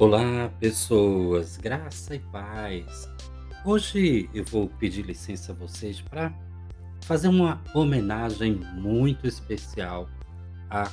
Olá, pessoas, graça e paz. Hoje eu vou pedir licença a vocês para fazer uma homenagem muito especial a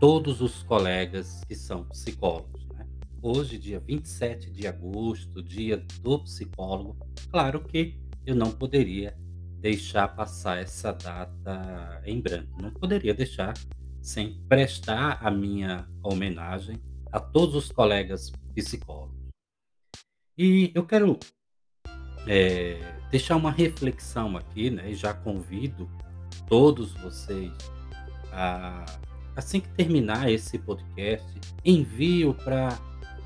todos os colegas que são psicólogos. Né? Hoje, dia 27 de agosto, dia do psicólogo, claro que eu não poderia deixar passar essa data em branco, não poderia deixar sem prestar a minha homenagem a todos os colegas psicólogos. E eu quero é, deixar uma reflexão aqui, né? E já convido todos vocês a, assim que terminar esse podcast, envio para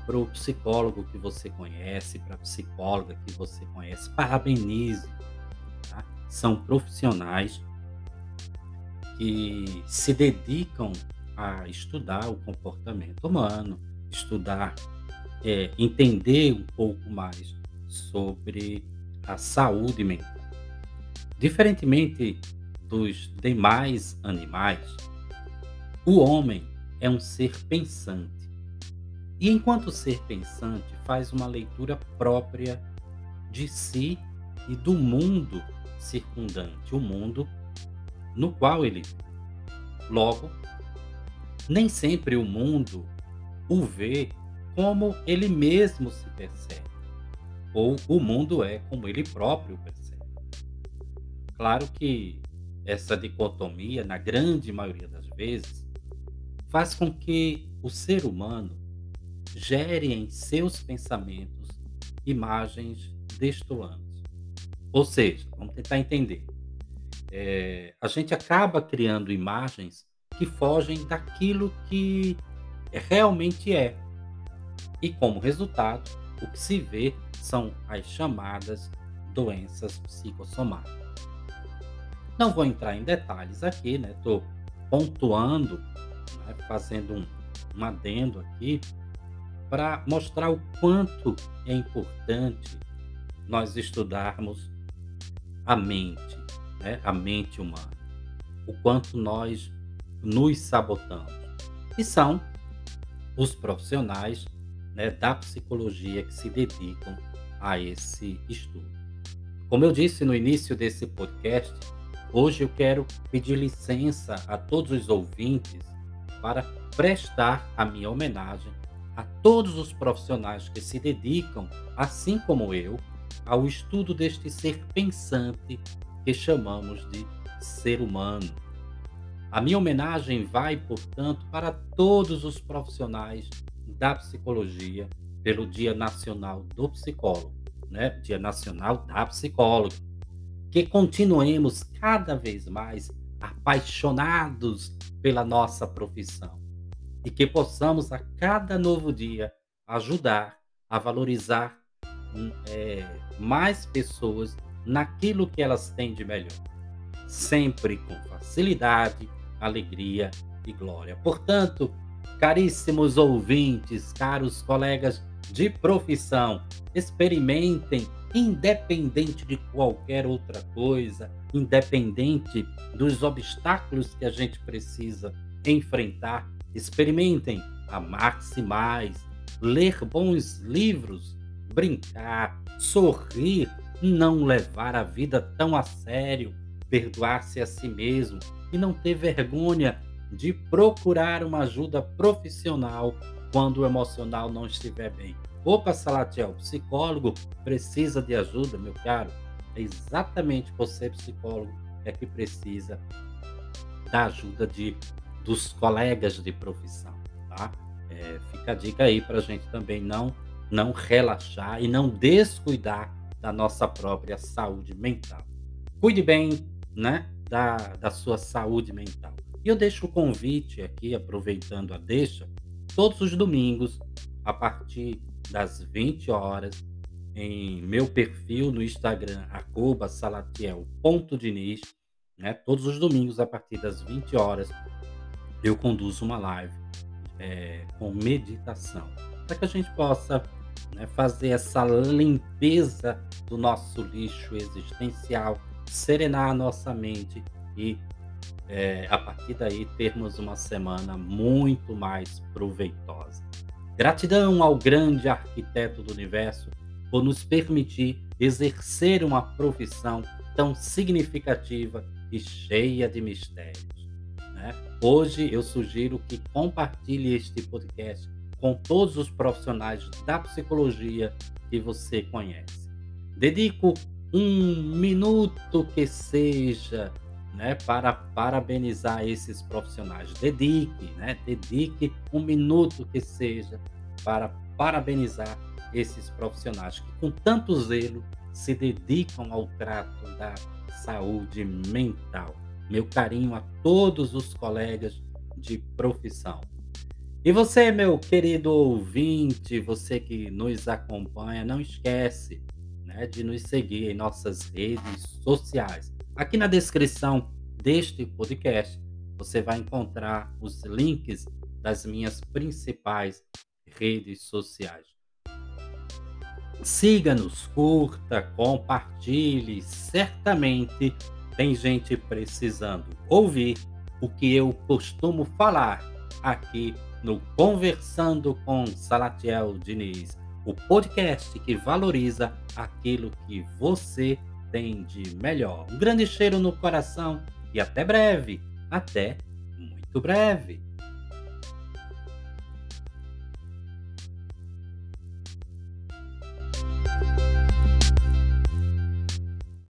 o psicólogo que você conhece, para a psicóloga que você conhece, parabenize. Tá? São profissionais que se dedicam a estudar o comportamento humano, estudar, é, entender um pouco mais sobre a saúde mental. Diferentemente dos demais animais, o homem é um ser pensante. E enquanto ser pensante, faz uma leitura própria de si e do mundo circundante, o mundo no qual ele. Logo, nem sempre o mundo o vê como ele mesmo se percebe, ou o mundo é como ele próprio percebe. Claro que essa dicotomia, na grande maioria das vezes, faz com que o ser humano gere em seus pensamentos imagens destoantes. Ou seja, vamos tentar entender. É, a gente acaba criando imagens que fogem daquilo que realmente é. E como resultado, o que se vê são as chamadas doenças psicossomáticas. Não vou entrar em detalhes aqui, né? Estou pontuando, né? fazendo um, um adendo aqui para mostrar o quanto é importante nós estudarmos a mente, né? a mente humana, o quanto nós nos sabotamos. E são os profissionais né, da psicologia que se dedicam a esse estudo. Como eu disse no início desse podcast, hoje eu quero pedir licença a todos os ouvintes para prestar a minha homenagem a todos os profissionais que se dedicam, assim como eu, ao estudo deste ser pensante que chamamos de ser humano a minha homenagem vai, portanto, para todos os profissionais da psicologia pelo Dia Nacional do Psicólogo, né? Dia Nacional da Psicóloga. Que continuemos cada vez mais apaixonados pela nossa profissão e que possamos a cada novo dia ajudar a valorizar é, mais pessoas naquilo que elas têm de melhor, sempre com facilidade, alegria e glória. Portanto, caríssimos ouvintes, caros colegas de profissão, experimentem, independente de qualquer outra coisa, independente dos obstáculos que a gente precisa enfrentar, experimentem amar-se mais, ler bons livros, brincar, sorrir, não levar a vida tão a sério, perdoar-se a si mesmo, e não ter vergonha de procurar uma ajuda profissional quando o emocional não estiver bem. Opa, Salatiel, psicólogo precisa de ajuda, meu caro. É exatamente você, psicólogo, é que precisa da ajuda de, dos colegas de profissão. Tá? É, fica a dica aí para a gente também não, não relaxar e não descuidar da nossa própria saúde mental. Cuide bem, né, da, da sua saúde mental. E eu deixo o convite aqui, aproveitando a deixa, todos os domingos, a partir das 20 horas, em meu perfil no Instagram, salatiel.diniz, né? Todos os domingos, a partir das 20 horas, eu conduzo uma live é, com meditação, para que a gente possa né, fazer essa limpeza do nosso lixo existencial, serenar a nossa mente e é, a partir daí termos uma semana muito mais proveitosa. Gratidão ao grande arquiteto do universo por nos permitir exercer uma profissão tão significativa e cheia de mistérios. Né? Hoje eu sugiro que compartilhe este podcast com todos os profissionais da psicologia que você conhece. Dedico um minuto que seja né, para parabenizar esses profissionais. Dedique, né, dedique um minuto que seja para parabenizar esses profissionais que com tanto zelo se dedicam ao trato da saúde mental. Meu carinho a todos os colegas de profissão. E você, meu querido ouvinte, você que nos acompanha, não esquece né, de nos seguir em nossas redes sociais. Aqui na descrição deste podcast, você vai encontrar os links das minhas principais redes sociais. Siga-nos, curta, compartilhe. Certamente tem gente precisando ouvir o que eu costumo falar aqui no Conversando com Salatiel Diniz, o podcast que valoriza aquilo que você tem de melhor. Um grande cheiro no coração e até breve. Até muito breve.